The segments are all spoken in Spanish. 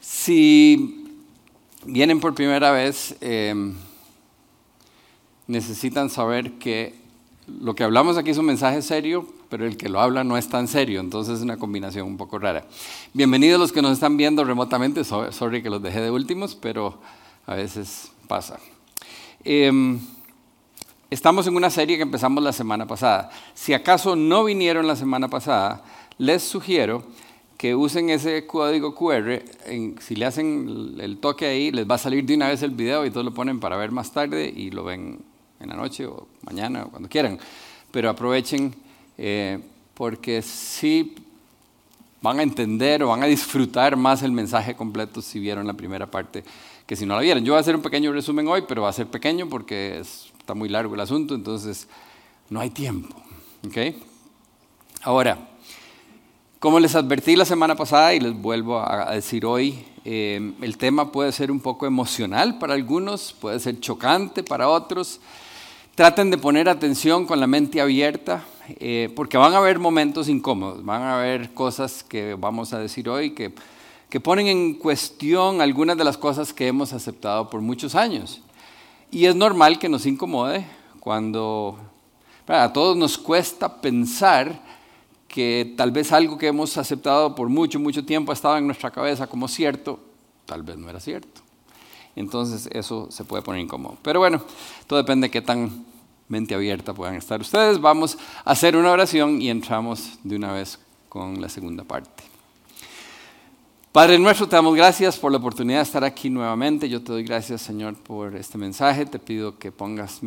Si vienen por primera vez, em, necesitan saber que lo que hablamos aquí es un mensaje serio, pero el que lo habla no es tan serio, entonces es una combinación un poco rara. Bienvenidos los que nos están viendo remotamente, sorry que los dejé de últimos, pero a veces pasa. Em, estamos en una serie que empezamos la semana pasada. Si acaso no vinieron la semana pasada, les sugiero que usen ese código QR, si le hacen el toque ahí, les va a salir de una vez el video y todos lo ponen para ver más tarde y lo ven en la noche o mañana o cuando quieran. Pero aprovechen eh, porque sí van a entender o van a disfrutar más el mensaje completo si vieron la primera parte que si no la vieron. Yo voy a hacer un pequeño resumen hoy, pero va a ser pequeño porque está muy largo el asunto, entonces no hay tiempo. ¿okay? Ahora, como les advertí la semana pasada y les vuelvo a decir hoy, eh, el tema puede ser un poco emocional para algunos, puede ser chocante para otros. Traten de poner atención con la mente abierta, eh, porque van a haber momentos incómodos, van a haber cosas que vamos a decir hoy que, que ponen en cuestión algunas de las cosas que hemos aceptado por muchos años. Y es normal que nos incomode cuando a todos nos cuesta pensar que tal vez algo que hemos aceptado por mucho, mucho tiempo ha estado en nuestra cabeza como cierto, tal vez no era cierto. Entonces eso se puede poner incómodo. Pero bueno, todo depende de qué tan mente abierta puedan estar ustedes. Vamos a hacer una oración y entramos de una vez con la segunda parte. Padre nuestro, te damos gracias por la oportunidad de estar aquí nuevamente. Yo te doy gracias, Señor, por este mensaje. Te pido que pongas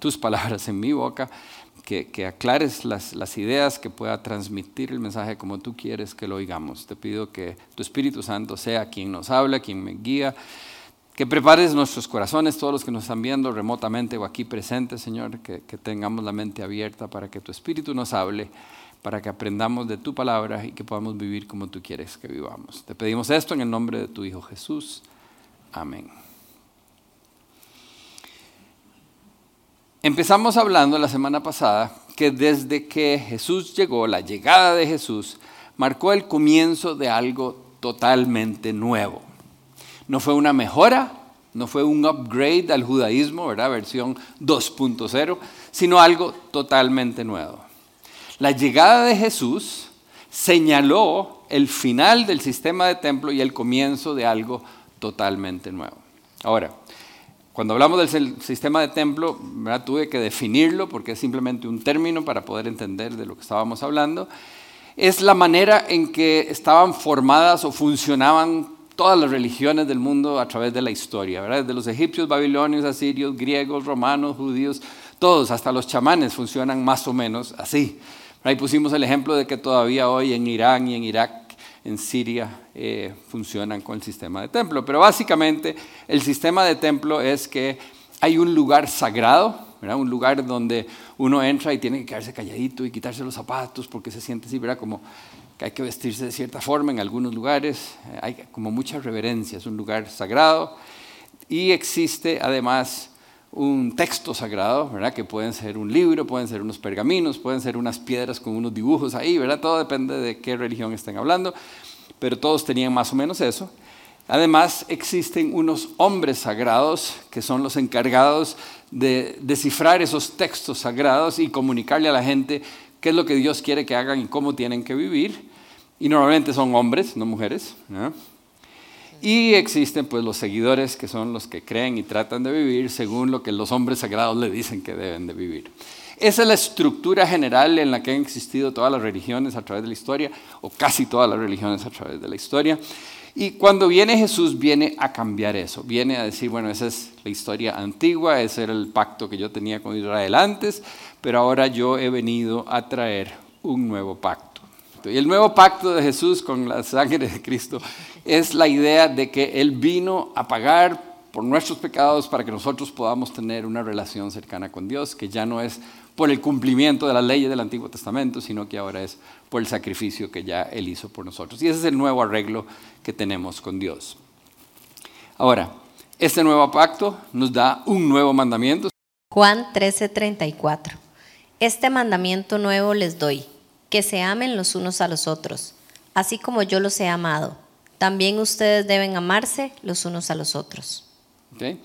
tus palabras en mi boca que, aclares las, ideas, que pueda transmitir el mensaje como tú quieres que lo oigamos. Te pido que tu Espíritu Santo sea quien nos habla, quien me guía, que prepares nuestros corazones, todos los que nos están viendo remotamente o aquí presentes, Señor, que tengamos la mente abierta para que tu Espíritu nos hable, para que aprendamos de tu palabra y que podamos vivir como tú quieres que vivamos. Te pedimos esto en el nombre de tu Hijo Jesús. Amén. Empezamos hablando la semana pasada que desde que Jesús llegó, la llegada de Jesús, marcó el comienzo de algo totalmente nuevo. No fue una mejora, no fue un upgrade al judaísmo, ¿verdad? Versión 2.0, sino algo totalmente nuevo. La llegada de Jesús señaló el final del sistema de templo y el comienzo de algo totalmente nuevo. Ahora, cuando hablamos del sistema de templo, tuve que definirlo porque es simplemente un término para poder entender de lo que estábamos hablando. Es la manera en que estaban formadas o funcionaban todas las religiones del mundo a través de la historia, ¿verdad? Desde los egipcios, babilonios, asirios, griegos, romanos, judíos, todos, hasta los chamanes funcionan más o menos así. Ahí pusimos el ejemplo de que todavía hoy en Irán y en Irak en Siria eh, funcionan con el sistema de templo. Pero básicamente el sistema de templo es que hay un lugar sagrado, un lugar donde uno entra y tiene que quedarse calladito y quitarse los zapatos porque se siente así, ¿verdad? como que hay que vestirse de cierta forma en algunos lugares, hay como mucha reverencia, es un lugar sagrado y existe además un texto sagrado, ¿verdad? Que pueden ser un libro, pueden ser unos pergaminos, pueden ser unas piedras con unos dibujos ahí, ¿verdad? Todo depende de qué religión estén hablando, pero todos tenían más o menos eso. Además, existen unos hombres sagrados que son los encargados de descifrar esos textos sagrados y comunicarle a la gente qué es lo que Dios quiere que hagan y cómo tienen que vivir. Y normalmente son hombres, no mujeres. ¿no? Y existen pues los seguidores que son los que creen y tratan de vivir según lo que los hombres sagrados le dicen que deben de vivir. Esa es la estructura general en la que han existido todas las religiones a través de la historia, o casi todas las religiones a través de la historia. Y cuando viene Jesús, viene a cambiar eso, viene a decir, bueno, esa es la historia antigua, ese era el pacto que yo tenía con Israel antes, pero ahora yo he venido a traer un nuevo pacto. Y el nuevo pacto de Jesús con la sangre de Cristo es la idea de que Él vino a pagar por nuestros pecados para que nosotros podamos tener una relación cercana con Dios, que ya no es por el cumplimiento de la ley del Antiguo Testamento, sino que ahora es por el sacrificio que ya Él hizo por nosotros. Y ese es el nuevo arreglo que tenemos con Dios. Ahora, este nuevo pacto nos da un nuevo mandamiento. Juan 13:34. Este mandamiento nuevo les doy que se amen los unos a los otros, así como yo los he amado. También ustedes deben amarse los unos a los otros. ¿ok?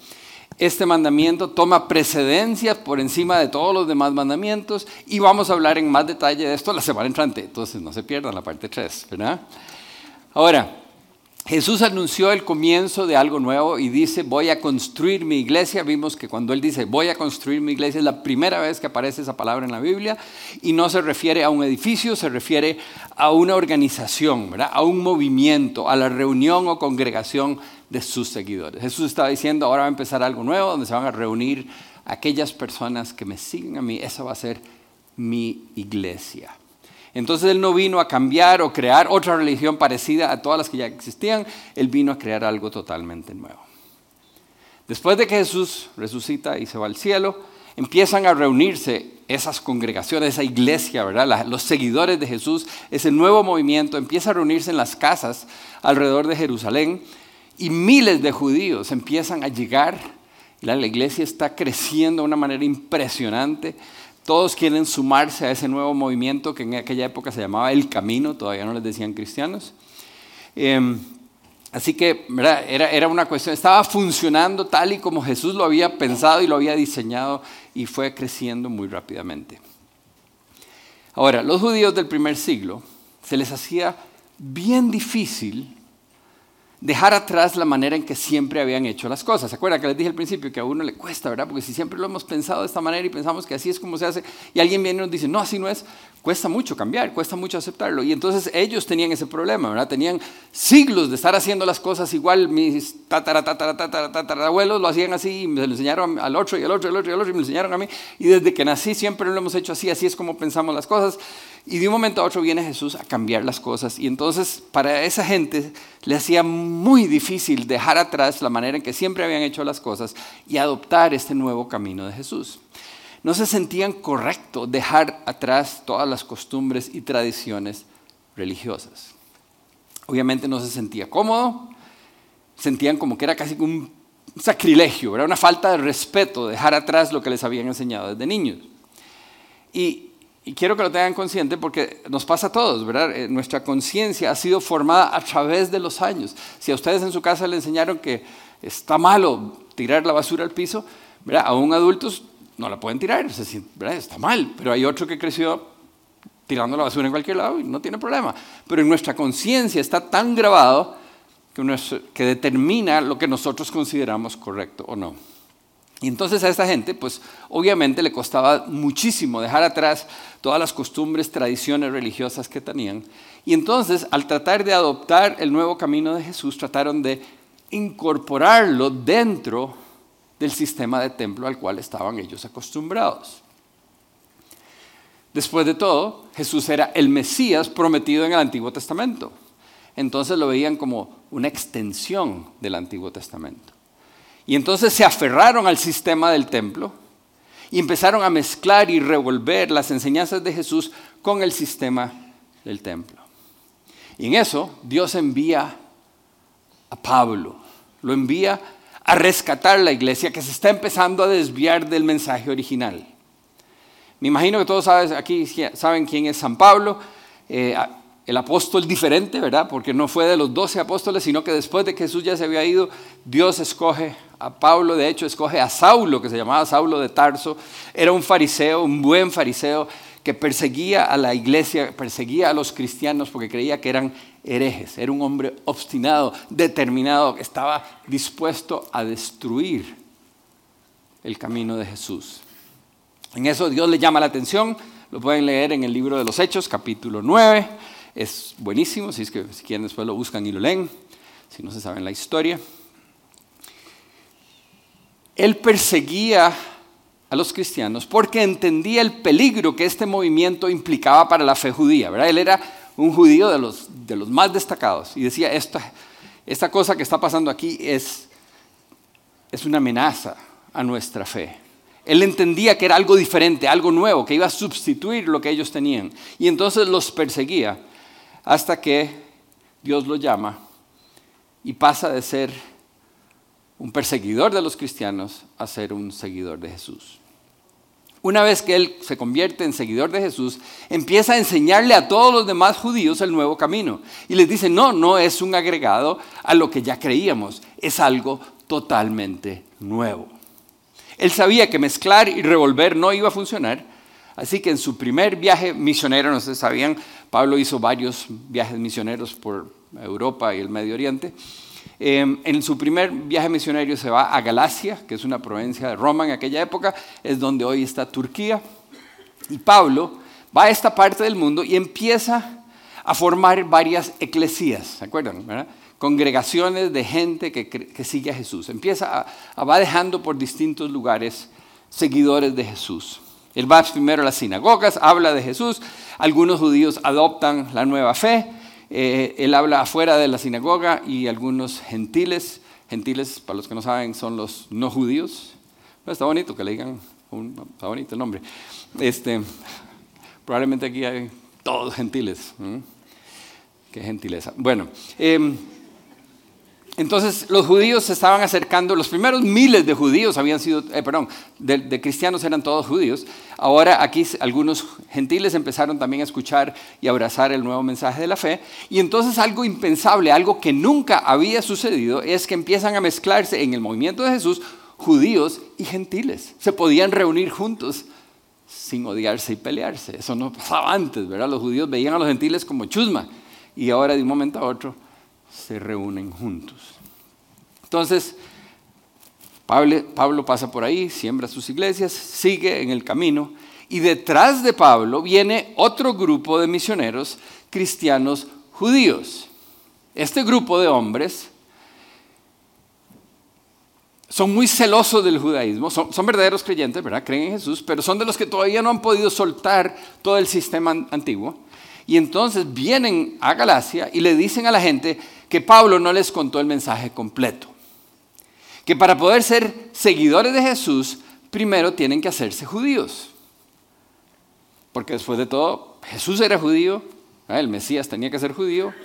Este mandamiento toma precedencia por encima de todos los demás mandamientos y vamos a hablar en más detalle de esto la semana entrante, entonces no se pierdan la parte 3, ¿verdad? Ahora, Jesús anunció el comienzo de algo nuevo y dice, voy a construir mi iglesia. Vimos que cuando Él dice, voy a construir mi iglesia, es la primera vez que aparece esa palabra en la Biblia y no se refiere a un edificio, se refiere a una organización, a un movimiento, a la reunión o congregación de sus seguidores. Jesús estaba diciendo, ahora va a empezar algo nuevo donde se van a reunir aquellas personas que me siguen a mí. Esa va a ser mi iglesia. Entonces Él no vino a cambiar o crear otra religión parecida a todas las que ya existían, Él vino a crear algo totalmente nuevo. Después de que Jesús resucita y se va al cielo, empiezan a reunirse esas congregaciones, esa iglesia, ¿verdad? los seguidores de Jesús, ese nuevo movimiento empieza a reunirse en las casas alrededor de Jerusalén y miles de judíos empiezan a llegar. La iglesia está creciendo de una manera impresionante. Todos quieren sumarse a ese nuevo movimiento que en aquella época se llamaba El Camino, todavía no les decían cristianos. Em, así que Era, era una cuestión, estaba funcionando tal y como Jesús lo había pensado y lo había diseñado y fue creciendo muy rápidamente. Ahora, los judíos del primer siglo se les hacía bien difícil dejar atrás la manera en que siempre habían hecho las cosas. ¿Se acuerdan que les dije al principio que a uno le cuesta, verdad? Porque si siempre lo hemos pensado de esta manera y pensamos que así es como se hace, y alguien viene y nos dice, no, así no es, cuesta mucho cambiar, cuesta mucho aceptarlo. Y entonces ellos tenían ese problema, ¿verdad? Tenían siglos de estar haciendo las cosas igual. Mis tatara, tatara, tatara, tatarabuelos lo hacían así y me lo enseñaron al otro y al otro y al otro y al otro y me lo enseñaron a mí. Y desde que nací siempre lo hemos hecho así, así es como pensamos las cosas. Y de un momento a otro viene Jesús a cambiar las cosas. Y entonces para esa gente le hacía muy difícil dejar atrás la manera en que siempre habían hecho las cosas y adoptar este nuevo camino de Jesús. No se sentían correcto dejar atrás todas las costumbres y tradiciones religiosas. Obviamente no se sentía cómodo, sentían como que era casi un sacrilegio, era una falta de respeto dejar atrás lo que les habían enseñado desde niños. Y y quiero que lo tengan consciente porque nos pasa a todos, ¿verdad? Eh, nuestra conciencia ha sido formada a través de los años. Si a ustedes en su casa le enseñaron que está malo tirar la basura al piso, ¿verdad? A un adulto no la pueden tirar, ¿verdad? está mal, pero hay otro que creció tirando la basura en cualquier lado y no tiene problema. Pero en nuestra conciencia está tan grabado que, que determina lo que nosotros consideramos correcto o no. Y entonces a esta gente, pues obviamente le costaba muchísimo dejar atrás todas las costumbres, tradiciones religiosas que tenían. Y entonces, al tratar de adoptar el nuevo camino de Jesús, trataron de incorporarlo dentro del sistema de templo al cual estaban ellos acostumbrados. Después de todo, Jesús era el Mesías prometido en el Antiguo Testamento. Entonces lo veían como una extensión del Antiguo Testamento. Y entonces se aferraron al sistema del templo y empezaron a mezclar y revolver las enseñanzas de Jesús con el sistema del templo. Y en eso Dios envía a Pablo, lo envía a rescatar la iglesia que se está empezando a desviar del mensaje original. Me imagino que todos aquí saben quién es San Pablo. Eh, el apóstol diferente, ¿verdad? Porque no fue de los doce apóstoles, sino que después de que Jesús ya se había ido, Dios escoge a Pablo, de hecho escoge a Saulo, que se llamaba Saulo de Tarso. Era un fariseo, un buen fariseo, que perseguía a la iglesia, perseguía a los cristianos porque creía que eran herejes. Era un hombre obstinado, determinado, que estaba dispuesto a destruir el camino de Jesús. En eso Dios le llama la atención, lo pueden leer en el libro de los Hechos, capítulo 9 es buenísimo, si es que si quieren después lo buscan y lo leen, si no se saben la historia. Él perseguía a los cristianos porque entendía el peligro que este movimiento implicaba para la fe judía. ¿verdad? Él era un judío de los, de los más destacados y decía, esta, esta cosa que está pasando aquí es, es una amenaza a nuestra fe. Él entendía que era algo diferente, algo nuevo, que iba a sustituir lo que ellos tenían. Y entonces los perseguía hasta que Dios lo llama y pasa de ser un perseguidor de los cristianos a ser un seguidor de Jesús. una vez que él se convierte en seguidor de Jesús, empieza a enseñarle a todos los demás judíos el nuevo camino. Y les dice, no, no es un agregado a lo que ya creíamos, es algo totalmente nuevo. Él sabía que mezclar y revolver no iba a funcionar, así que en su primer viaje misionero, no sé sabían, Pablo hizo varios viajes misioneros por Europa y el Medio Oriente. Em, en su primer viaje misionero se va a Galacia, que es una provincia de Roma en aquella época, es donde hoy está Turquía. Y Pablo va a esta parte del mundo y empieza a formar varias eclesías, ¿se acuerdan? Congregaciones de gente que, sigue a Jesús. Empieza a, va dejando por distintos lugares seguidores de Jesús. Él va primero las sinagogas, habla de Jesús, algunos judíos adoptan la nueva fe, eh, él habla afuera de la sinagoga y algunos gentiles, gentiles para los que no saben son los no judíos. está bonito que le digan, está bonito el nombre. Este, probablemente aquí hay todos gentiles. Qué gentileza. Bueno, em, entonces los judíos se estaban acercando, los primeros miles de judíos habían sido, eh, perdón, de, cristianos eran todos judíos. Ahora aquí algunos gentiles empezaron también a escuchar y abrazar el nuevo mensaje de la fe. Y entonces algo impensable, algo que nunca había sucedido, es que empiezan a mezclarse en el movimiento de Jesús judíos y gentiles. Se podían reunir juntos sin odiarse y pelearse. Eso no pasaba antes, ¿verdad? Los judíos veían a los gentiles como chusma y ahora de un momento a otro se reúnen juntos. Entonces, Pablo, pasa por ahí, siembra sus iglesias, sigue en el camino y detrás de Pablo viene otro grupo de misioneros cristianos judíos. Este grupo de hombres son muy celosos del judaísmo, son, son, verdaderos creyentes, ¿verdad? Creen en Jesús, pero son de los que todavía no han podido soltar todo el sistema antiguo. Y entonces vienen a Galacia y le dicen a la gente que Pablo no les contó el mensaje completo. Que para poder ser seguidores de Jesús, primero tienen que hacerse judíos. Porque después de todo, Jesús era judío, el Mesías tenía que ser judío.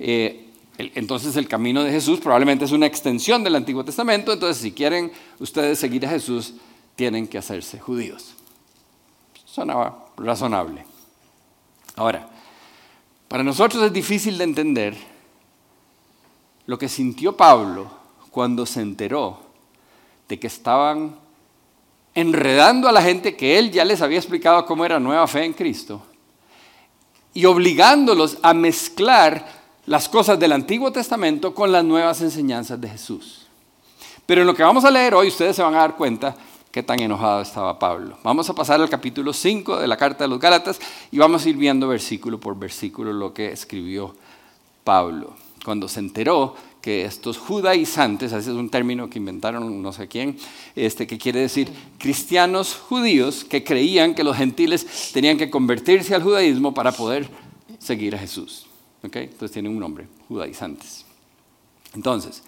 Eh, entonces el camino de Jesús probablemente es una extensión del Antiguo Testamento. Entonces si quieren ustedes seguir a Jesús, tienen que hacerse judíos. Sonaba razonable. Ahora, para nosotros es difícil de entender lo que sintió Pablo cuando se enteró de que estaban enredando a la gente que él ya les había explicado cómo era nueva fe en Cristo y obligándolos a mezclar las cosas del Antiguo Testamento con las nuevas enseñanzas de Jesús. Pero en lo que vamos a leer hoy ustedes se van a dar cuenta qué tan enojado estaba Pablo. Vamos a pasar al capítulo 5 de la carta de los Gálatas y vamos a ir viendo versículo por versículo lo que escribió Pablo. Cuando se enteró que estos judaizantes, ese es un término que inventaron no sé quién, este, que quiere decir cristianos judíos que creían que los gentiles tenían que convertirse al judaísmo para poder seguir a Jesús. Entonces tienen un nombre, judaizantes. Entonces,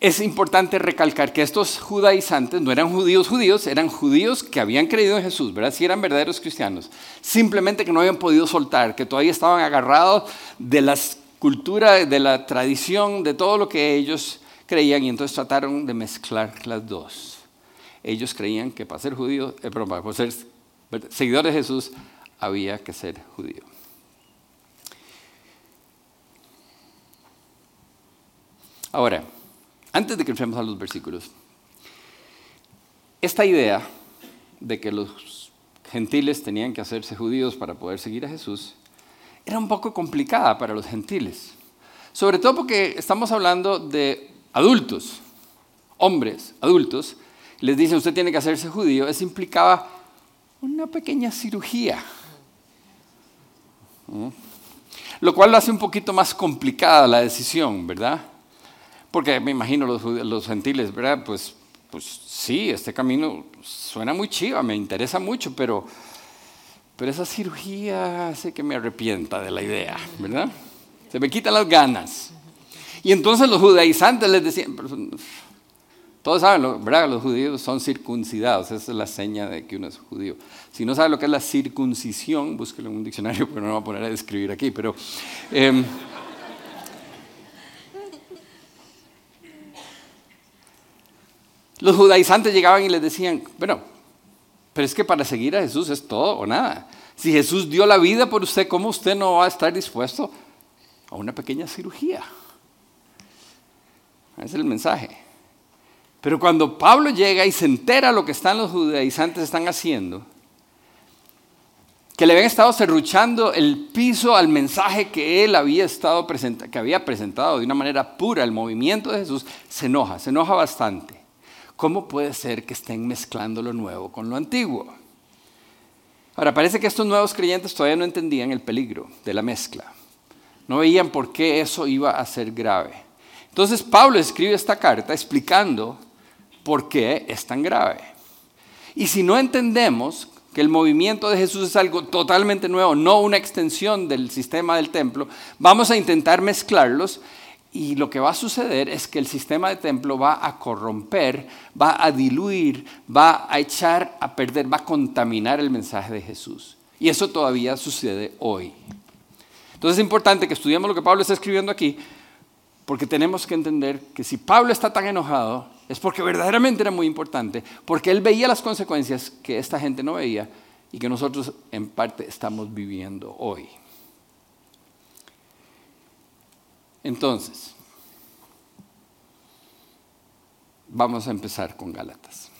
es importante recalcar que estos judaizantes no eran judíos judíos, eran judíos que habían creído en Jesús, ¿verdad? Sí eran verdaderos cristianos. Simplemente que no habían podido soltar, que todavía estaban agarrados de la cultura, de la tradición, de todo lo que ellos creían y entonces trataron de mezclar las dos. Ellos creían que para ser judíos, eh, para ser seguidores de Jesús, había que ser judío. Ahora, antes de que entremos a los versículos, esta idea de que los gentiles tenían que hacerse judíos para poder seguir a Jesús era un poco complicada para los gentiles. Sobre todo porque estamos hablando de adultos, hombres adultos. Les dicen, usted tiene que hacerse judío. Eso implicaba una pequeña cirugía. ¿Mm? Lo cual lo hace un poquito más complicada la decisión, ¿verdad? Porque me imagino los, los gentiles, ¿verdad? Pues, pues sí, este camino suena muy chiva, me interesa mucho, pero, pero esa cirugía hace que me arrepienta de la idea, ¿verdad? Se me quitan las ganas. Y entonces los judaizantes les decían, todos saben, ¿verdad? Los judíos son circuncidados, esa es la seña de que uno es judío. Si no sabe lo que es la circuncisión, búsquelo en un diccionario, pero no me voy a poner a describir aquí, pero... Em, Los judaizantes llegaban y les decían, bueno, Pero es que para seguir a Jesús es todo o nada. Si Jesús dio la vida por usted, ¿cómo usted no va a estar dispuesto a una pequeña cirugía? Ese es el mensaje. Pero cuando Pablo llega y se entera lo que están los judaizantes están haciendo, que le habían estado serruchando el piso al mensaje que él había estado que había presentado de una manera pura el movimiento de Jesús, se enoja, se enoja bastante. ¿Cómo puede ser que estén mezclando lo nuevo con lo antiguo? Ahora, parece que estos nuevos creyentes todavía no entendían el peligro de la mezcla. No veían por qué eso iba a ser grave. Entonces Pablo escribe esta carta explicando por qué es tan grave. Y si no entendemos que el movimiento de Jesús es algo totalmente nuevo, no una extensión del sistema del templo, vamos a intentar mezclarlos y lo que va a suceder es que el sistema de templo va a corromper, va a diluir, va a echar a perder, va a contaminar el mensaje de Jesús. Y eso todavía sucede hoy. Entonces es importante que estudiemos lo que Pablo está escribiendo aquí, porque tenemos que entender que si Pablo está tan enojado, es porque verdaderamente era muy importante, porque él veía las consecuencias que esta gente no veía y que nosotros en parte estamos viviendo hoy. Entonces, vamos a empezar con Gálatas.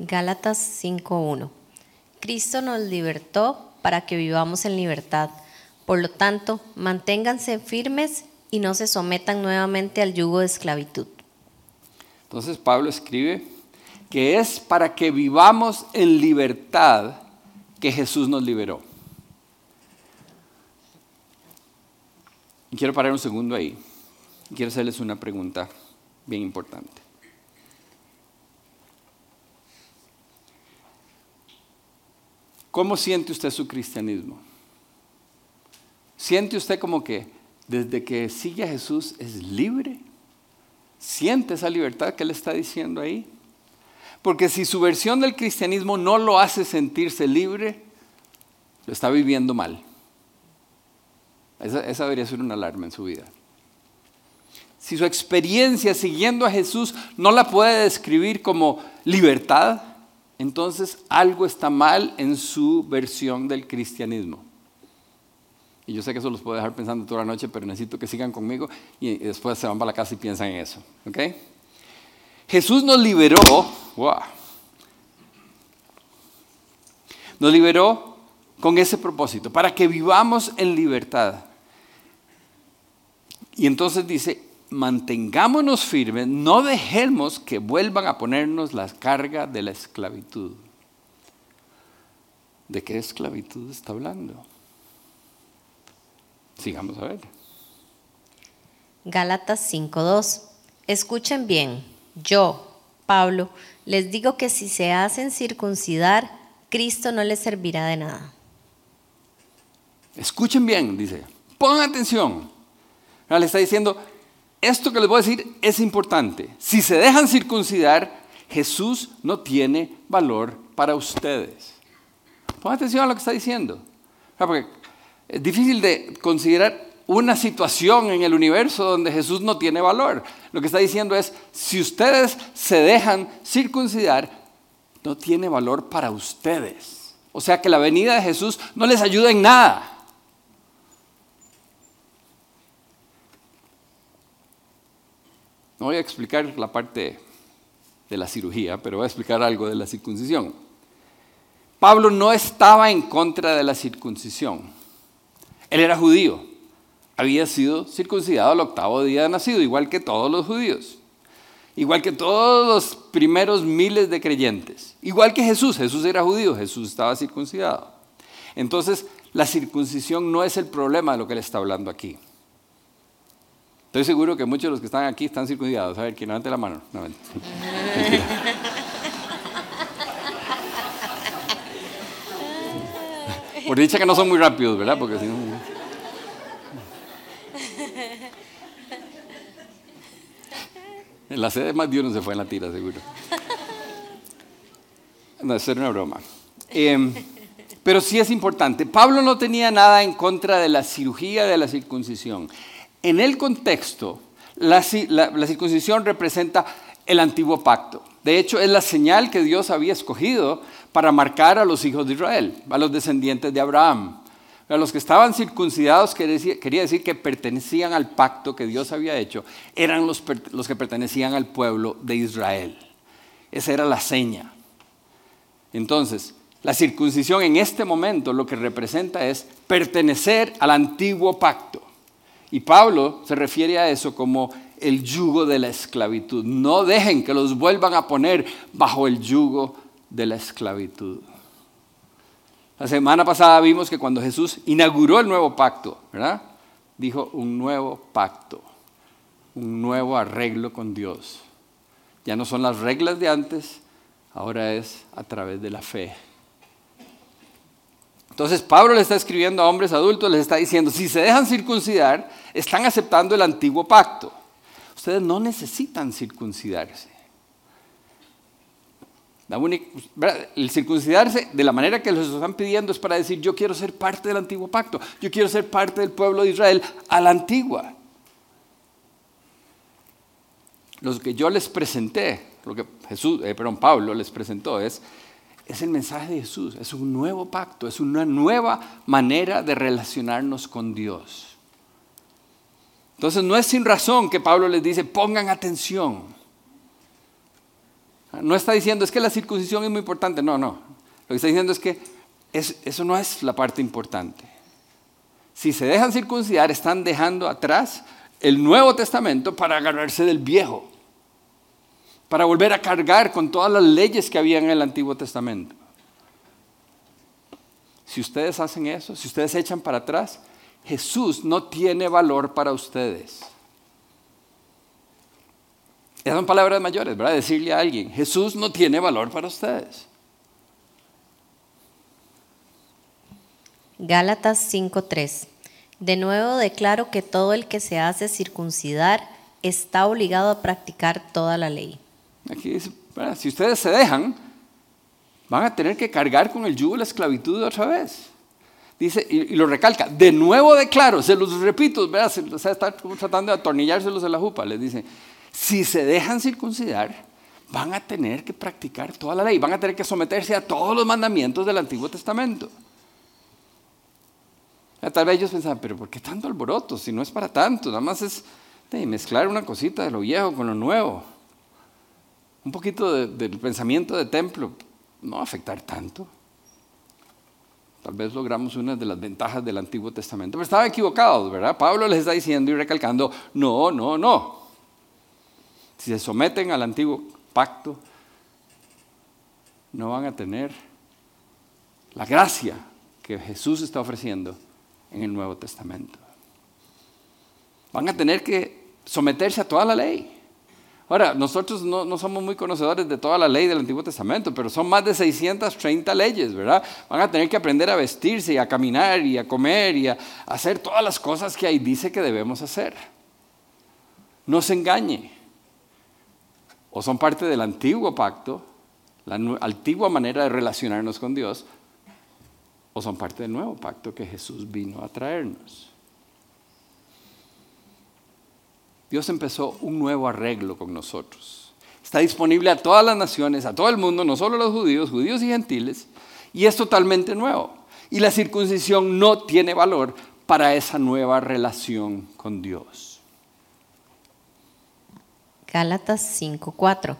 Gálatas 5.1. Cristo nos libertó para que vivamos en libertad. Por lo tanto, manténganse firmes y no se sometan nuevamente al yugo de esclavitud. Entonces Pablo escribe que es para que vivamos en libertad que Jesús nos liberó. Y quiero parar un segundo ahí. Quiero hacerles una pregunta bien importante. ¿Cómo siente usted su cristianismo? ¿Siente usted como que desde que sigue a Jesús es libre? ¿Siente esa libertad que él está diciendo ahí? Porque si su versión del cristianismo no lo hace sentirse libre, lo está viviendo mal. Esa, debería ser una alarma en su vida. Si su experiencia siguiendo a Jesús no la puede describir como libertad, entonces algo está mal en su versión del cristianismo. Y yo sé que eso los puedo dejar pensando toda la noche, pero necesito que sigan conmigo y después se van para la casa y piensan en eso. Jesús nos liberó, nos liberó con ese propósito, para que vivamos en libertad. Y entonces dice, mantengámonos firmes, no dejemos que vuelvan a ponernos la carga de la esclavitud. ¿De qué esclavitud está hablando? Sigamos a ver. Gálatas 5.2. Escuchen bien, yo, Pablo, les digo que si se hacen circuncidar, Cristo no les servirá de nada. Escuchen bien, dice. Pongan atención. Le está diciendo, esto que les voy a decir es importante. Si se dejan circuncidar, Jesús no tiene valor para ustedes. Pongan atención a lo que está diciendo. Porque es difícil de considerar una situación en el universo donde Jesús no tiene valor. Lo que está diciendo es, si ustedes se dejan circuncidar, no tiene valor para ustedes. O sea que la venida de Jesús no les ayuda en nada. No voy a explicar la parte de la cirugía, pero voy a explicar algo de la circuncisión. Pablo no estaba en contra de la circuncisión. Él era judío, había sido circuncidado al octavo día de nacido, igual que todos los judíos, igual que todos los primeros miles de creyentes, igual que Jesús, Jesús era judío, Jesús estaba circuncidado. Entonces, la circuncisión no es el problema de lo que él está hablando aquí. Estoy seguro que muchos de los que están aquí están circuncidados. A ver, quien levante la mano. No, Por dicha que no son muy rápidos, ¿verdad? Porque si no... En la sede más de uno se fue en la tira, seguro. No, eso era una broma. Em, pero sí es importante. Pablo no tenía nada en contra de la cirugía de la circuncisión. En el contexto, la circuncisión representa el antiguo pacto. De hecho, es la señal que Dios había escogido para marcar a los hijos de Israel, a los descendientes de Abraham. A los que estaban circuncidados quería decir que pertenecían al pacto que Dios había hecho, eran los, los que pertenecían al pueblo de Israel. Esa era la seña. Entonces, la circuncisión en este momento lo que representa es pertenecer al antiguo pacto. Y Pablo se refiere a eso como el yugo de la esclavitud. No dejen que los vuelvan a poner bajo el yugo de la esclavitud. La semana pasada vimos que cuando Jesús inauguró el nuevo pacto, ¿verdad? Dijo un nuevo pacto, un nuevo arreglo con Dios. Ya no son las reglas de antes, ahora es a través de la fe. Entonces Pablo le está escribiendo a hombres adultos, les está diciendo, si se dejan circuncidar, están aceptando el antiguo pacto. Ustedes no necesitan circuncidarse. el circuncidarse de la manera que les están pidiendo es para decir, yo quiero ser parte del antiguo pacto, yo quiero ser parte del pueblo de Israel a la antigua. Lo que yo les presenté, lo que Jesús, eh, perdón, Pablo les presentó es es el mensaje de Jesús, es un nuevo pacto, es una nueva manera de relacionarnos con Dios. Entonces no es sin razón que Pablo les dice, pongan atención. No está diciendo, es que la circuncisión es muy importante, no, no. Lo que está diciendo es que eso no es la parte importante. Si se dejan circuncidar, están dejando atrás el Nuevo Testamento para agarrarse del viejo para volver a cargar con todas las leyes que había en el Antiguo Testamento. Si ustedes hacen eso, si ustedes echan para atrás, Jesús no tiene valor para ustedes. Esas son palabras mayores, ¿verdad? Decirle a alguien, Jesús no tiene valor para ustedes. Gálatas 5:3. De nuevo declaro que todo el que se hace circuncidar está obligado a practicar toda la ley. Aquí dice, si ustedes se dejan, van a tener que cargar con el yugo de la esclavitud otra vez. Dice, y, lo recalca, de nuevo declaro, se los repito, ¿verdad? se, está tratando de atornillárselos en la jupa, les dice, si se dejan circuncidar, van a tener que practicar toda la ley, van a tener que someterse a todos los mandamientos del Antiguo Testamento. Tal vez ellos pensaban, pero ¿por qué tanto alboroto? Si no es para tanto, nada más es mezclar una cosita de lo viejo con lo nuevo un poquito del pensamiento de templo, no va a afectar tanto. Tal vez logramos una de las ventajas del Antiguo Testamento, pero estaban equivocados, ¿verdad? Pablo les está diciendo y recalcando, no, no, no. Si se someten al antiguo pacto, no van a tener la gracia que Jesús está ofreciendo en el Nuevo Testamento. Van a tener que someterse a toda la ley. Ahora, nosotros no, somos muy conocedores de toda la ley del Antiguo Testamento, pero son más de 630 leyes, ¿verdad? Van a tener que aprender a vestirse y a caminar y a comer y a hacer todas las cosas que ahí dice que debemos hacer. No se engañe. O son parte del antiguo pacto, la antigua manera de relacionarnos con Dios, o son parte del nuevo pacto que Jesús vino a traernos. Dios empezó un nuevo arreglo con nosotros. Está disponible a todas las naciones, a todo el mundo, no solo a los judíos, judíos y gentiles, y es totalmente nuevo. Y la circuncisión no tiene valor para esa nueva relación con Dios. Gálatas 5:4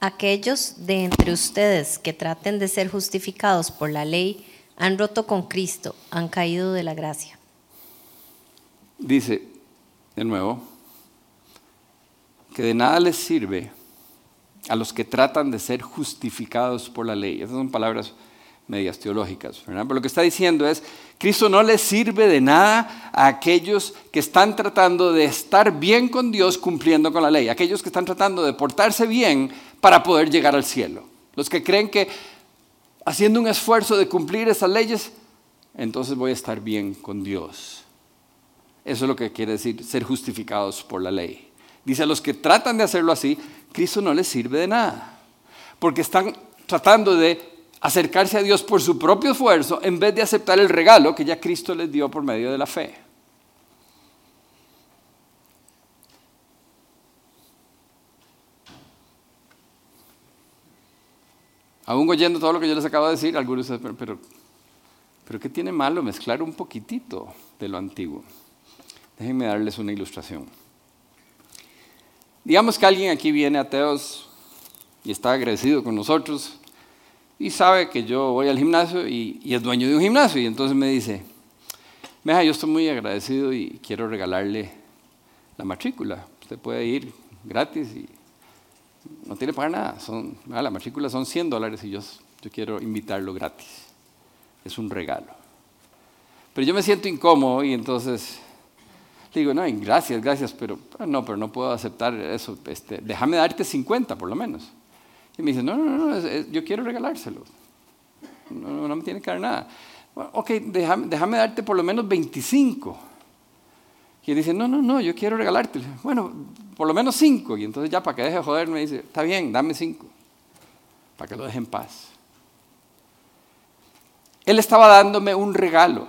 Aquellos de entre ustedes que traten de ser justificados por la ley han roto con Cristo, han caído de la gracia. Dice de nuevo, que de nada les sirve a los que tratan de ser justificados por la ley. Esas son palabras medias teológicas, ¿verdad? Pero lo que está diciendo es, Cristo no les sirve de nada a aquellos que están tratando de estar bien con Dios cumpliendo con la ley, aquellos que están tratando de portarse bien para poder llegar al cielo. Los que creen que haciendo un esfuerzo de cumplir esas leyes, entonces voy a estar bien con Dios. Eso es lo que quiere decir ser justificados por la ley. Dice, a los que tratan de hacerlo así, Cristo no les sirve de nada. Porque están tratando de acercarse a Dios por su propio esfuerzo en vez de aceptar el regalo que ya Cristo les dio por medio de la fe. Aún oyendo todo lo que yo les acabo de decir, algunos pero, pero, pero ¿qué tiene malo mezclar un poquitito de lo antiguo? Déjenme darles una ilustración. Digamos que alguien aquí viene ateos y está agradecido con nosotros y sabe que yo voy al gimnasio y, es dueño de un gimnasio y entonces me dice, Meja, yo estoy muy agradecido y quiero regalarle la matrícula. Usted puede ir gratis y no tiene que pagar nada. Son, la matrícula son 100 dólares y yo, yo quiero invitarlo gratis. Es un regalo. Pero yo me siento incómodo y entonces le digo, no, gracias, gracias, pero ah, no, pero no puedo aceptar eso. Este, déjame darte 50 por lo menos. Y me dice, no, no, no, yo quiero regalárselo. No, no, me tiene que dar nada. ok, déjame, déjame, darte por lo menos 25. Y él dice, no, no, no, yo quiero regalarte. Bueno, por lo menos 5. Y entonces ya para que deje de joder me dice, está bien, dame 5. Para que lo deje en paz. Él estaba dándome un regalo.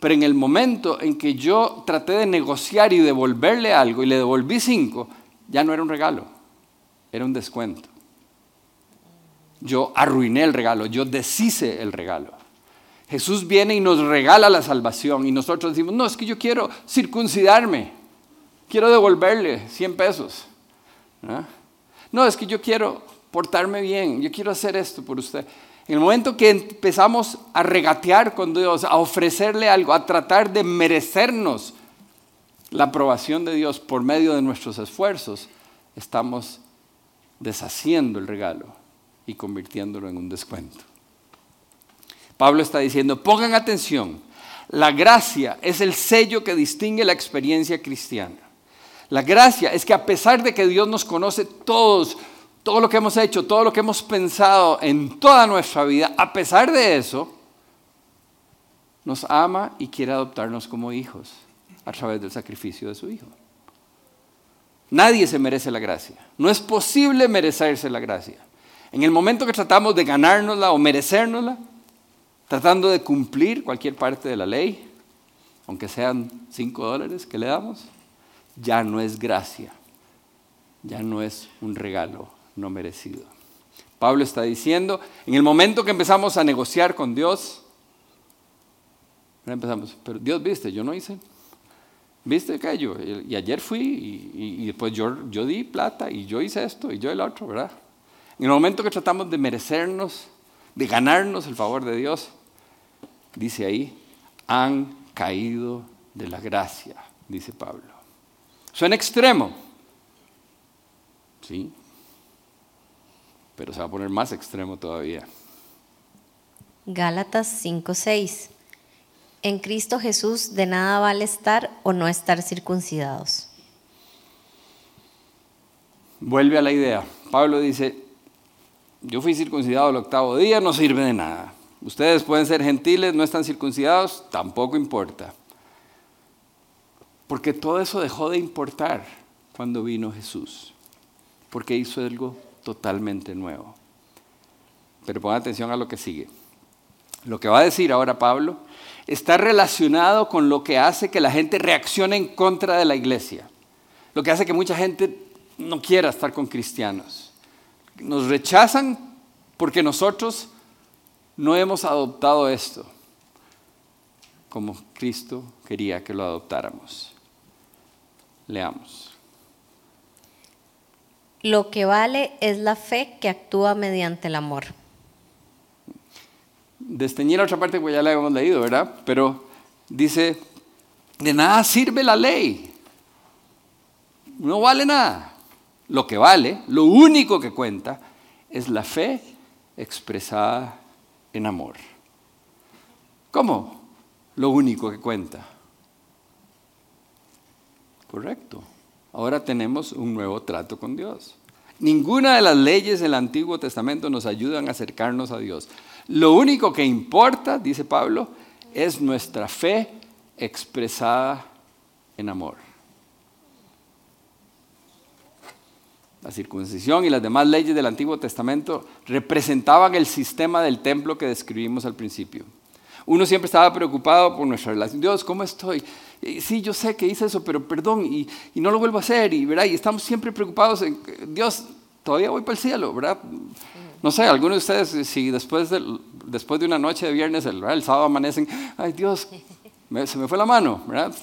Pero en el momento en que yo traté de negociar y devolverle algo y le devolví 5, ya no era un regalo era un descuento. Yo arruiné el regalo, yo deshice el regalo. Jesús viene y nos regala la salvación y nosotros decimos, no, es que yo quiero circuncidarme, quiero devolverle 100 pesos. No, es que yo quiero portarme bien, yo quiero hacer esto por usted. En el momento que empezamos a regatear con Dios, a ofrecerle algo, a tratar de merecernos la aprobación de Dios por medio de nuestros esfuerzos, estamos deshaciendo el regalo y convirtiéndolo en un descuento. Pablo está diciendo, pongan atención, la gracia es el sello que distingue la experiencia cristiana. La gracia es que a pesar de que Dios nos conoce todos, todo lo que hemos hecho, todo lo que hemos pensado en toda nuestra vida, a pesar de eso, nos ama y quiere adoptarnos como hijos a través del sacrificio de su Hijo. Nadie se merece la gracia. No es posible merecerse la gracia. En el momento que tratamos de ganárnosla o merecérnosla, tratando de cumplir cualquier parte de la ley, aunque sean cinco dólares que le damos, ya no es gracia, ya no es un regalo no merecido. Pablo está diciendo, en el momento que empezamos a negociar con Dios, empezamos, pero Dios viste, yo no hice ¿Viste que yo? Y ayer fui y, después yo, yo di plata y yo hice esto y yo el otro, ¿verdad? En el momento que tratamos de merecernos, de ganarnos el favor de Dios, dice ahí, han caído de la gracia, dice Pablo. Suena extremo, sí, pero se va a poner más extremo todavía. Gálatas 5:6 en Cristo Jesús de nada vale estar o no estar circuncidados. Vuelve a la idea. Pablo dice, yo fui circuncidado el octavo día, no sirve de nada. Ustedes pueden ser gentiles, no están circuncidados, tampoco importa. Porque todo eso dejó de importar cuando vino Jesús. Porque hizo algo totalmente nuevo. Pero pongan atención a lo que sigue. Lo que va a decir ahora Pablo está relacionado con lo que hace que la gente reaccione en contra de la iglesia. Lo que hace que mucha gente no quiera estar con cristianos. Nos rechazan porque nosotros no hemos adoptado esto como Cristo quería que lo adoptáramos. Leamos. Lo que vale es la fe que actúa mediante el amor desteñir la otra parte, pues ya la hemos leído, ¿verdad? Pero dice, de nada sirve la ley. No vale nada. Lo que vale, lo único que cuenta, es la fe expresada en amor. ¿Cómo? Lo único que cuenta. Correcto. Ahora tenemos un nuevo trato con Dios. Ninguna de las leyes del Antiguo Testamento nos ayudan a acercarnos a Dios. Lo único que importa, dice Pablo, es nuestra fe expresada en amor. La circuncisión y las demás leyes del Antiguo Testamento representaban el sistema del templo que describimos al principio. Uno siempre estaba preocupado por nuestra relación. Dios, ¿cómo estoy? Sí, yo sé que hice eso, pero perdón, y, no lo vuelvo a hacer. Y, ¿verdad? y estamos siempre preocupados en, Dios, todavía voy para el cielo, ¿verdad? No sé, algunos de ustedes, si después de, después de una noche de viernes, el, el sábado amanecen, ay Dios, se me fue la mano, ¿verdad?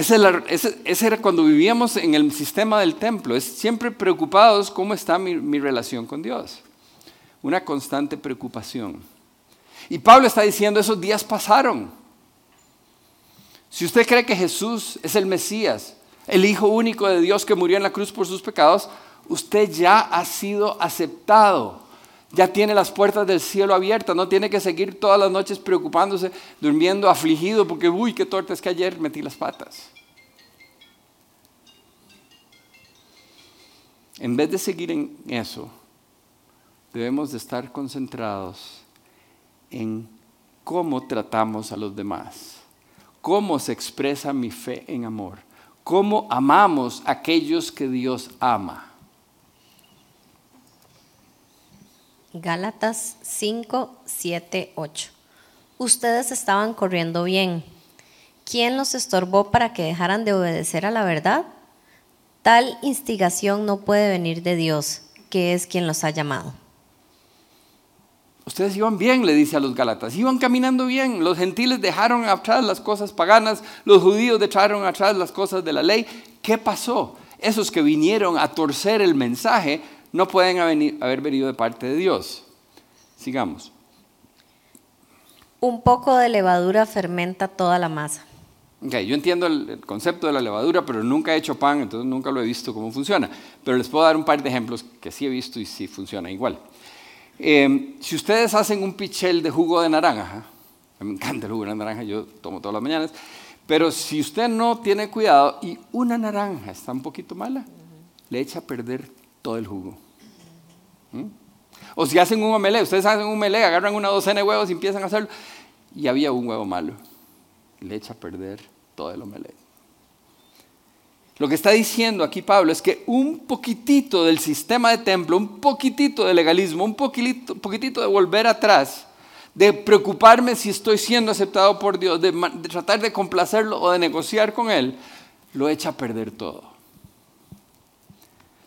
Ese, era cuando vivíamos en el sistema del templo, es siempre preocupados cómo está mi, relación con Dios. Una constante preocupación. Y Pablo está diciendo, esos días pasaron. Si usted cree que Jesús es el Mesías, el Hijo único de Dios que murió en la cruz por sus pecados, usted ya ha sido aceptado. Ya tiene las puertas del cielo abiertas, no tiene que seguir todas las noches preocupándose, durmiendo afligido porque, uy, qué torta es que ayer metí las patas. En vez de seguir en eso, debemos de estar concentrados en cómo tratamos a los demás, cómo se expresa mi fe en amor, cómo amamos a aquellos que Dios ama. Gálatas 5, 7, 8. Ustedes estaban corriendo bien. ¿Quién los estorbó para que dejaran de obedecer a la verdad? Tal instigación no puede venir de Dios, que es quien los ha llamado. Ustedes iban bien, le dice a los Gálatas, iban caminando bien. Los gentiles dejaron atrás las cosas paganas, los judíos dejaron atrás las cosas de la ley. ¿Qué pasó? Esos que vinieron a torcer el mensaje no pueden haber venido de parte de Dios. Sigamos. Un poco de levadura fermenta toda la masa. Okay, yo entiendo el, concepto de la levadura, pero nunca he hecho pan, entonces nunca lo he visto cómo funciona. Pero les puedo dar un par de ejemplos que sí he visto y sí funciona igual. Em, si ustedes hacen un pichel de jugo de naranja, me encanta el jugo de naranja, yo tomo todas las mañanas, pero si usted no tiene cuidado y una naranja está un poquito mala, le echa a perder todo el jugo. ¿Mm? O si hacen un omelé, ustedes hacen un omelé, agarran una docena de huevos y empiezan a hacerlo, y había un huevo malo, le echa a perder todo el omelé. Lo que está diciendo aquí Pablo es que un poquitito del sistema de templo, un poquitito de legalismo, un poquitito, de volver atrás, de preocuparme si estoy siendo aceptado por Dios, de tratar de complacerlo o de negociar con Él, lo echa a perder todo.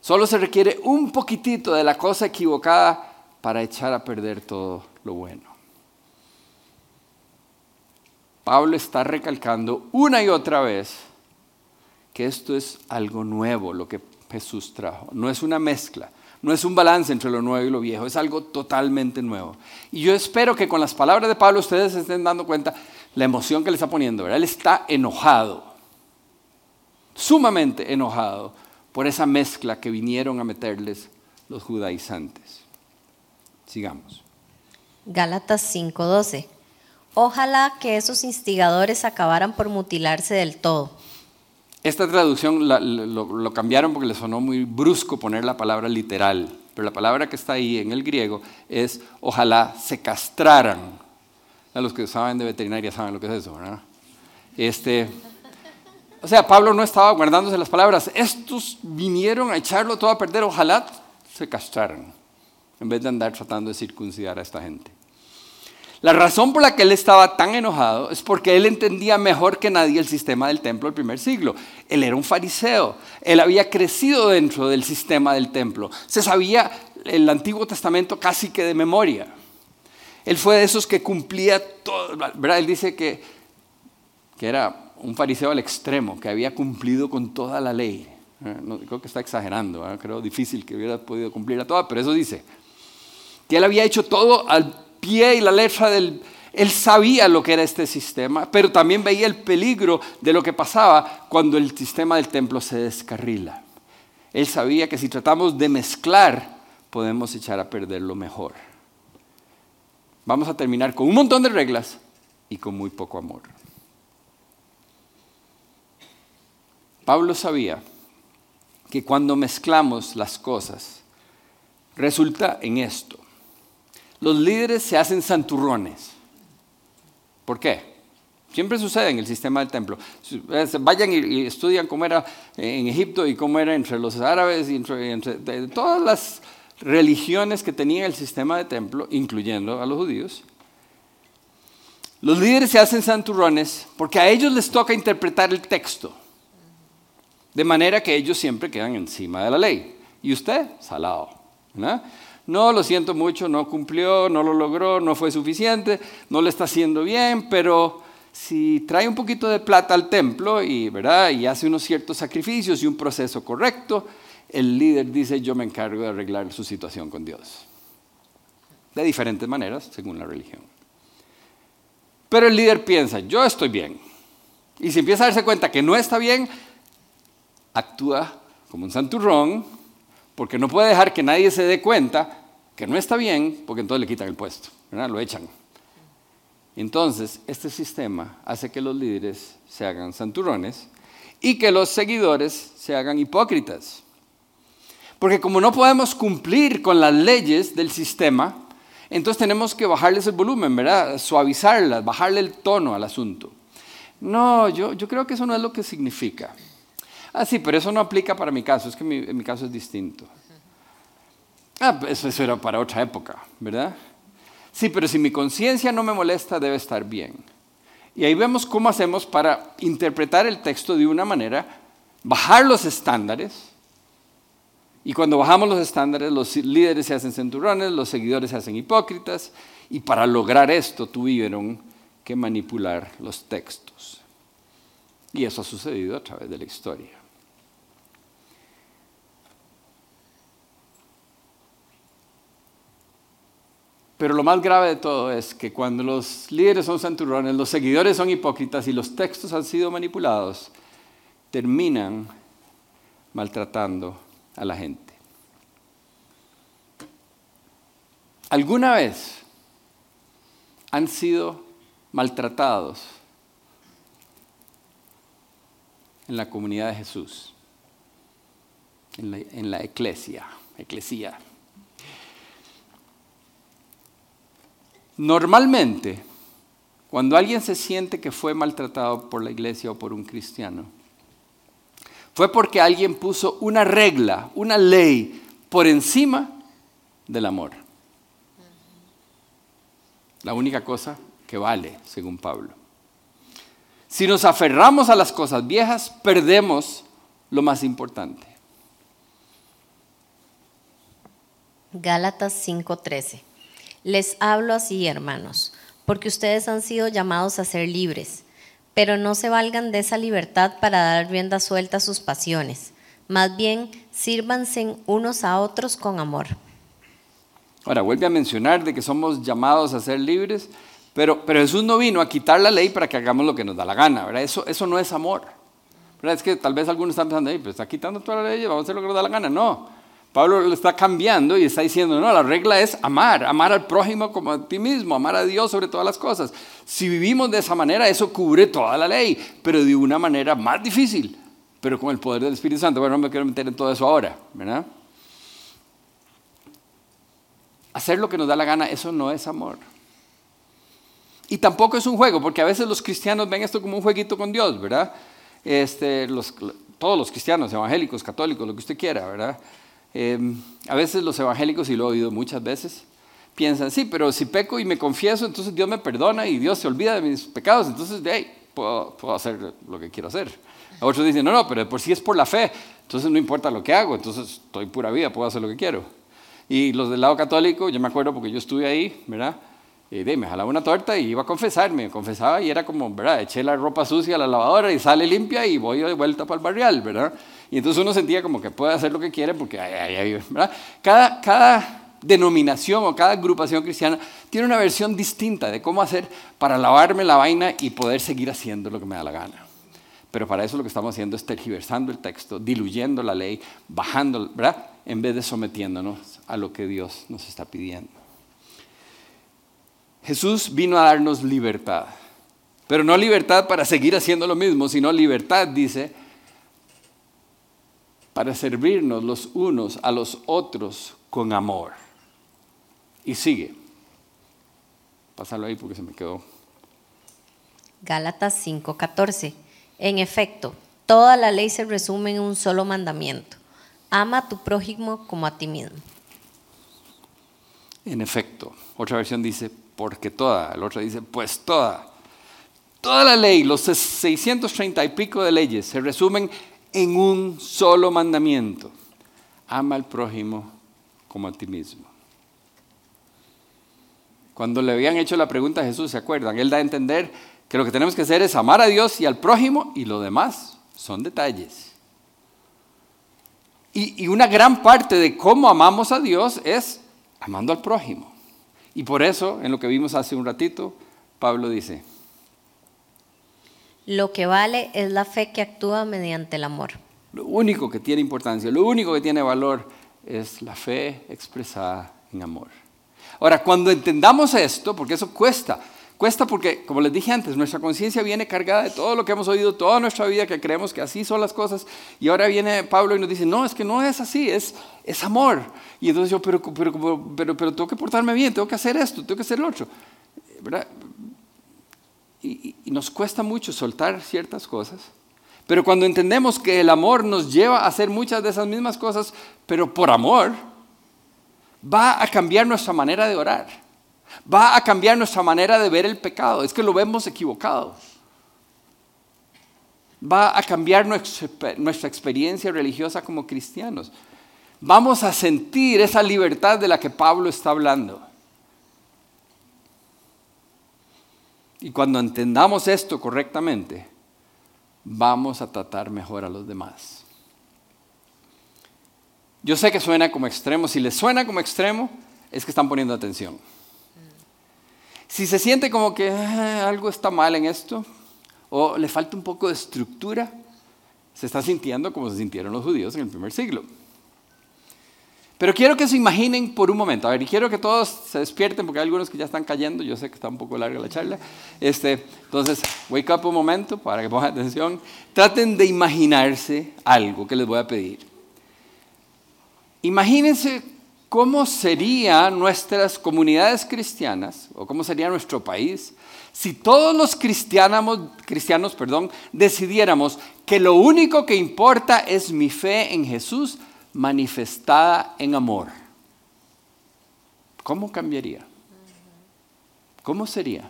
Solo se requiere un poquitito de la cosa equivocada para echar a perder todo lo bueno. Pablo está recalcando una y otra vez que esto es algo nuevo, lo que Jesús trajo. No es una mezcla, no es un balance entre lo nuevo y lo viejo, es algo totalmente nuevo. Y yo espero que con las palabras de Pablo ustedes se estén dando cuenta la emoción que le está poniendo. Él está enojado, sumamente enojado por esa mezcla que vinieron a meterles los judaizantes. Sigamos. Gálatas 5:12. Ojalá que esos instigadores acabaran por mutilarse del todo. Esta traducción lo, cambiaron porque le sonó muy brusco poner la palabra literal, pero la palabra que está ahí en el griego es ojalá se castraran. A los que saben de veterinaria saben lo que es eso, ¿verdad? Este, o sea, Pablo no estaba guardándose las palabras. Estos vinieron a echarlo todo a perder. Ojalá se castraran en vez de andar tratando de circuncidar a esta gente. La razón por la que él estaba tan enojado es porque él entendía mejor que nadie el sistema del templo del primer siglo. Él era un fariseo, él había crecido dentro del sistema del templo, se sabía el Antiguo Testamento casi que de memoria. Él fue de esos que cumplía todo, ¿verdad? Él dice que, que era un fariseo al extremo, que había cumplido con toda la ley. Eh, no, creo que está exagerando, ¿eh? creo difícil que hubiera podido cumplir a toda, pero eso dice, que él había hecho todo al pie y la letra del... Él sabía lo que era este sistema, pero también veía el peligro de lo que pasaba cuando el sistema del templo se descarrila. Él sabía que si tratamos de mezclar, podemos echar a perder lo mejor. Vamos a terminar con un montón de reglas y con muy poco amor. Pablo sabía que cuando mezclamos las cosas, resulta en esto. Los líderes se hacen santurrones. ¿Por qué? Siempre sucede en el sistema del templo. Vayan y estudian cómo era en Egipto y cómo era entre los árabes y entre, todas las religiones que tenía el sistema de templo, incluyendo a los judíos. Los líderes se hacen santurrones porque a ellos les toca interpretar el texto. De manera que ellos siempre quedan encima de la ley. Y usted, salado. No, lo siento mucho, no cumplió, no lo logró, no fue suficiente, no le está haciendo bien, pero si trae un poquito de plata al templo y, ¿verdad? y hace unos ciertos sacrificios y un proceso correcto, el líder dice yo me encargo de arreglar su situación con Dios. De diferentes maneras, según la religión. Pero el líder piensa, yo estoy bien. Y si empieza a darse cuenta que no está bien, actúa como un santurrón, porque no puede dejar que nadie se dé cuenta que no está bien, porque entonces le quitan el puesto, ¿verdad? lo echan. Entonces, este sistema hace que los líderes se hagan santurrones y que los seguidores se hagan hipócritas. Porque como no podemos cumplir con las leyes del sistema, entonces tenemos que bajarles el volumen, ¿verdad? Suavizarlas, bajarle el tono al asunto. No, yo, yo creo que eso no es lo que significa. Ah, sí, pero eso no aplica para mi caso, es que mi, mi caso es distinto. Ah, pues eso era para otra época, ¿verdad? Sí, pero si mi conciencia no me molesta, debe estar bien. Y ahí vemos cómo hacemos para interpretar el texto de una manera, bajar los estándares. Y cuando bajamos los estándares, los líderes se hacen centurrones, los seguidores se hacen hipócritas. Y para lograr esto tuvieron que manipular los textos. Y eso ha sucedido a través de la historia. Pero lo más grave de todo es que cuando los líderes son santurrones, los seguidores son hipócritas y los textos han sido manipulados, terminan maltratando a la gente. ¿Alguna vez han sido maltratados en la comunidad de Jesús, en la, en eclesia? Normalmente, cuando alguien se siente que fue maltratado por la iglesia o por un cristiano, fue porque alguien puso una regla, una ley por encima del amor. La única cosa que vale, según Pablo. Si nos aferramos a las cosas viejas, perdemos lo más importante. Gálatas 5:13 les hablo así, hermanos, porque ustedes han sido llamados a ser libres, pero no se valgan de esa libertad para dar rienda suelta a sus pasiones. Más bien, sírvanse unos a otros con amor. Ahora, vuelve a mencionar de que somos llamados a ser libres, pero, pero Jesús no vino a quitar la ley para que hagamos lo que nos da la gana, ¿verdad? Eso, eso no es amor. ¿verdad? Es que tal vez algunos están pensando, pues está quitando toda la ley, vamos a hacer lo que nos da la gana. No, Pablo lo está cambiando y está diciendo, no, la regla es amar, amar al prójimo como a ti mismo, amar a Dios sobre todas las cosas. Si vivimos de esa manera, eso cubre toda la ley, pero de una manera más difícil, pero con el poder del Espíritu Santo. Bueno, no me quiero meter en todo eso ahora, ¿verdad? Hacer lo que nos da la gana, eso no es amor. Y tampoco es un juego, porque a veces los cristianos ven esto como un jueguito con Dios, ¿verdad? Este, todos los cristianos, evangélicos, católicos, lo que usted quiera, ¿verdad? Em, a veces los evangélicos, y lo he oído muchas veces, piensan, sí, pero si peco y me confieso, entonces Dios me perdona y Dios se olvida de mis pecados, entonces de ahí puedo, hacer lo que quiero hacer. Otros dicen, no, no, pero por si es por la fe, entonces no importa lo que hago, entonces estoy pura vida, puedo hacer lo que quiero. Y los del lado católico, yo me acuerdo porque yo estuve ahí, ¿verdad? Y me jalaba una torta y iba a confesarme, confesaba y era como, ¿verdad? Eché la ropa sucia a la lavadora y sale limpia y voy de vuelta para el barrial, ¿verdad? Y entonces uno sentía como que puede hacer lo que quiere porque ¿verdad? Cada, cada denominación o cada agrupación cristiana tiene una versión distinta de cómo hacer para lavarme la vaina y poder seguir haciendo lo que me da la gana. Pero para eso lo que estamos haciendo es tergiversando el texto, diluyendo la ley, bajando, ¿verdad? En vez de sometiéndonos a lo que Dios nos está pidiendo. Jesús vino a darnos libertad, pero no libertad para seguir haciendo lo mismo, sino libertad, dice, para servirnos los unos a los otros con amor. Y sigue. Pásalo ahí porque se me quedó. Gálatas 5:14. En efecto, toda la ley se resume en un solo mandamiento. Ama a tu prójimo como a ti mismo. En efecto, otra versión dice, porque toda, la otra dice, pues toda. Toda la ley, los 630 y pico de leyes, se resumen en un solo mandamiento. ama al prójimo como a ti mismo. Cuando le habían hecho la pregunta a Jesús, ¿se acuerdan? Él da a entender que lo que tenemos que hacer es amar a Dios y al prójimo y lo demás son detalles. Y, y una gran parte de cómo amamos a Dios es amando al prójimo. Y por eso, en lo que vimos hace un ratito, Pablo dice, Lo que vale es la fe que actúa mediante el amor. lo único que tiene importancia, lo único que tiene valor es la fe expresada en amor. Ahora, cuando entendamos esto, porque eso cuesta, cuesta porque, como les dije antes, nuestra conciencia viene cargada de todo lo que hemos oído toda nuestra vida, que creemos que así son las cosas, y ahora viene Pablo y nos dice, no, es que no es así, es, es amor. Y entonces yo, pero, pero, pero, pero, tengo que portarme bien, tengo que hacer esto, tengo que hacer lo otro. ¿Verdad? Y, nos cuesta mucho soltar ciertas cosas. Pero cuando entendemos que el amor nos lleva a hacer muchas de esas mismas cosas, pero por amor, va a cambiar nuestra manera de orar. Va a cambiar nuestra manera de ver el pecado. Es que lo vemos equivocado. Va a cambiar nuestra, nuestra experiencia religiosa como cristianos. Vamos a sentir esa libertad de la que Pablo está hablando. Y cuando entendamos esto correctamente, vamos a tratar mejor a los demás. Yo sé que suena como extremo. Si les suena como extremo, es que están poniendo atención. Si se siente como que "Ah, algo está mal en esto, o le falta un poco de estructura, se está sintiendo como se sintieron los judíos en el primer siglo. Pero quiero que se imaginen por un momento. A ver, y quiero que todos se despierten porque hay algunos que ya están cayendo. Yo sé que está un poco larga la charla. Este, entonces, wake up un momento para que pongan atención. Traten de imaginarse algo que les voy a pedir. Imagínense cómo serían nuestras comunidades cristianas o cómo sería nuestro país si todos los cristianos, cristianos perdón, decidiéramos que lo único que importa es mi fe en Jesús manifestada en amor. ¿Cómo cambiaría? ¿Cómo sería?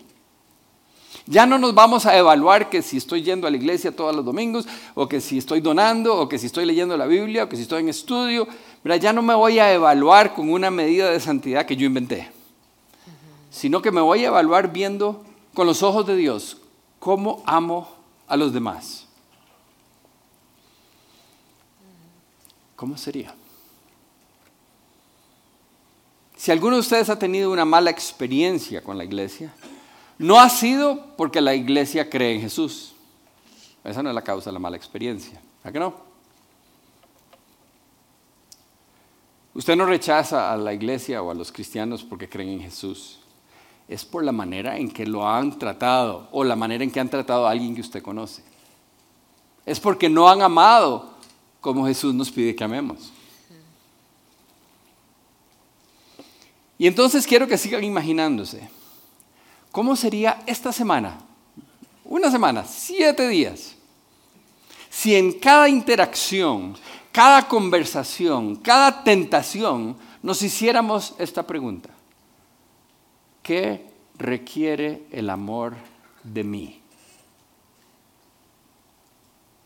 Ya no nos vamos a evaluar que si estoy yendo a la iglesia todos los domingos, o que si estoy donando, o que si estoy leyendo la Biblia, o que si estoy en estudio. ¿verdad? Ya no me voy a evaluar con una medida de santidad que yo inventé, sino que me voy a evaluar viendo con los ojos de Dios cómo amo a los demás. ¿Cómo sería? Si alguno de ustedes ha tenido una mala experiencia con la iglesia, no ha sido porque la iglesia cree en Jesús. Esa no es la causa de la mala experiencia. ¿A que no? Usted no rechaza a la iglesia o a los cristianos porque creen en Jesús. Es por la manera en que lo han tratado o la manera en que han tratado a alguien que usted conoce. Es porque no han amado como Jesús nos pide que amemos. Y entonces quiero que sigan imaginándose. ¿Cómo sería esta semana? Una semana, siete días. Si en cada interacción, cada conversación, cada tentación nos hiciéramos esta pregunta. ¿Qué requiere el amor de mí?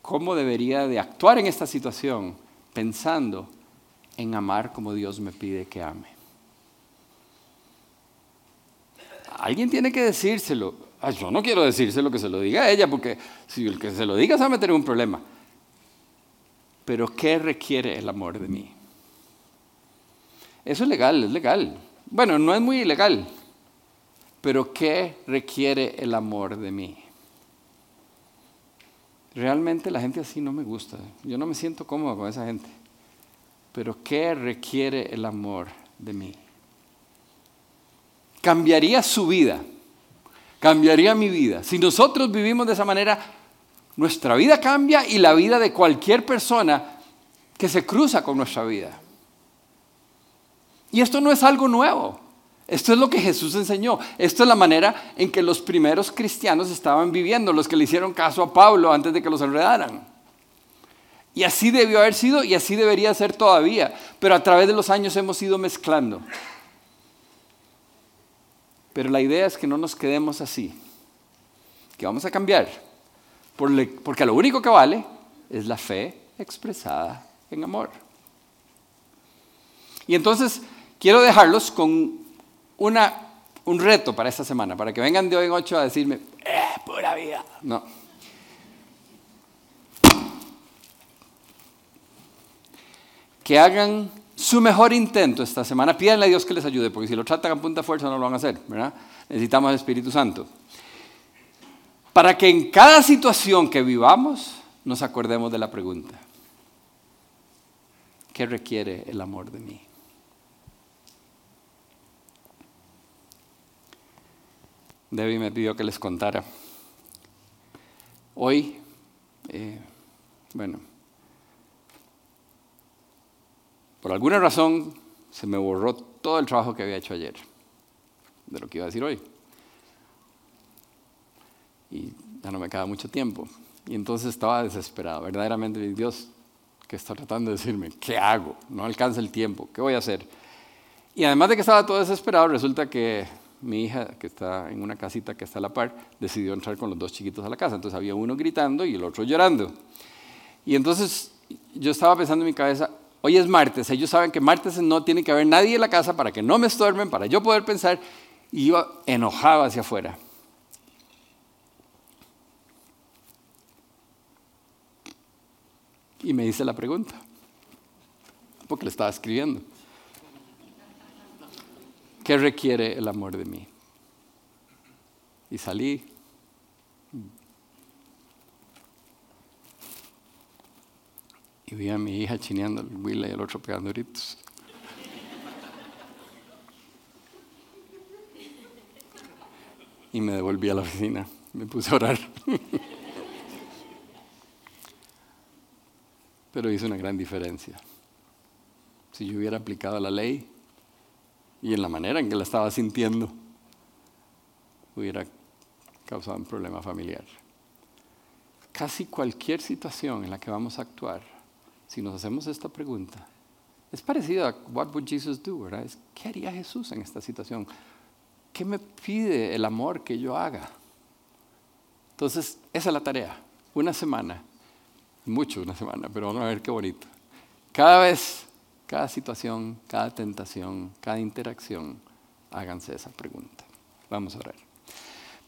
¿Cómo debería de actuar en esta situación pensando en amar como Dios me pide que ame? Alguien tiene que decírselo. Ay, yo no quiero decírselo que se lo diga a ella, porque si el que se lo diga se va a meter en un problema. Pero ¿qué requiere el amor de mí? Eso es legal, es legal. Bueno, no es muy ilegal. Pero ¿qué requiere el amor de mí? Realmente la gente así no me gusta. Yo no me siento cómodo con esa gente. Pero ¿qué requiere el amor de mí? Cambiaría su vida. Cambiaría mi vida. Si nosotros vivimos de esa manera, nuestra vida cambia y la vida de cualquier persona que se cruza con nuestra vida. Y esto no es algo nuevo. Esto es lo que Jesús enseñó. Esto es la manera en que los primeros cristianos estaban viviendo, los que le hicieron caso a Pablo antes de que los enredaran. Y así debió haber sido y así debería ser todavía. Pero a través de los años hemos ido mezclando. Pero la idea es que no nos quedemos así, que vamos a cambiar, porque lo único que vale es la fe expresada en amor. Y entonces quiero dejarlos con una, un reto para esta semana, para que vengan de hoy en ocho a decirme, ¡eh, pura vida! No. Que hagan su mejor intento esta semana. Pídanle a Dios que les ayude, porque si lo tratan a punta fuerza no lo van a hacer, ¿verdad? Necesitamos el Espíritu Santo. Para que en cada situación que vivamos nos acordemos de la pregunta. ¿Qué requiere el amor de mí? Debbie me pidió que les contara. Hoy, eh, bueno, por alguna razón se me borró todo el trabajo que había hecho ayer, de lo que iba a decir hoy. Y ya no me queda mucho tiempo. Y entonces estaba desesperado, verdaderamente, Dios, que está tratando de decirme, ¿qué hago? No alcanza el tiempo, ¿qué voy a hacer? Y además de que estaba todo desesperado, resulta que mi hija, que está en una casita que está a la par, decidió entrar con los dos chiquitos a la casa. Entonces había uno gritando y el otro llorando. Y entonces yo estaba pensando en mi cabeza, hoy es martes, ellos saben que martes no tiene que haber nadie en la casa para que no me estorben, para yo poder pensar, y iba enojado hacia afuera. Y me hice la pregunta, porque le estaba escribiendo. ¿Qué requiere el amor de mí? Y salí. Y vi a mi hija chineando el huila y el otro pegando gritos. Y me devolví a la oficina. Me puse a orar. Pero hizo una gran diferencia. Si yo hubiera aplicado la ley, y en la manera en que la estaba sintiendo hubiera causado un problema familiar. Casi cualquier situación en la que vamos a actuar, si nos hacemos esta pregunta, es parecido a what would Jesus do, ¿verdad? Es, ¿Qué haría Jesús en esta situación? ¿Qué me pide el amor que yo haga? Entonces, esa es la tarea. Una semana, mucho una semana, pero vamos a ver qué bonito. Cada vez cada situación, cada tentación, cada interacción, háganse esa pregunta. Vamos a orar.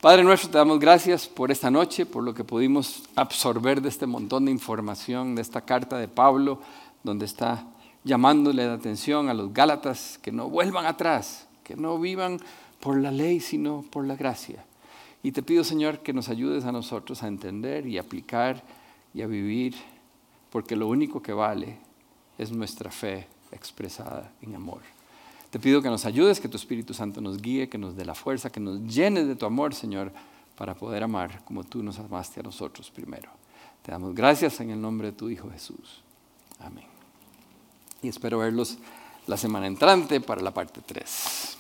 Padre nuestro, te damos gracias por esta noche, por lo que pudimos absorber de este montón de información, de esta carta de Pablo, donde está llamándole la atención a los Gálatas que no vuelvan atrás, que no vivan por la ley, sino por la gracia. Y te pido, Señor, que nos ayudes a nosotros a entender y aplicar y a vivir, porque lo único que vale es nuestra fe expresada en amor. Te pido que nos ayudes, que tu Espíritu Santo nos guíe, que nos dé la fuerza, que nos llene de tu amor, Señor, para poder amar como tú nos amaste a nosotros primero. Te damos gracias en el nombre de tu Hijo Jesús. Amén. Y espero verlos la semana entrante para la parte 3.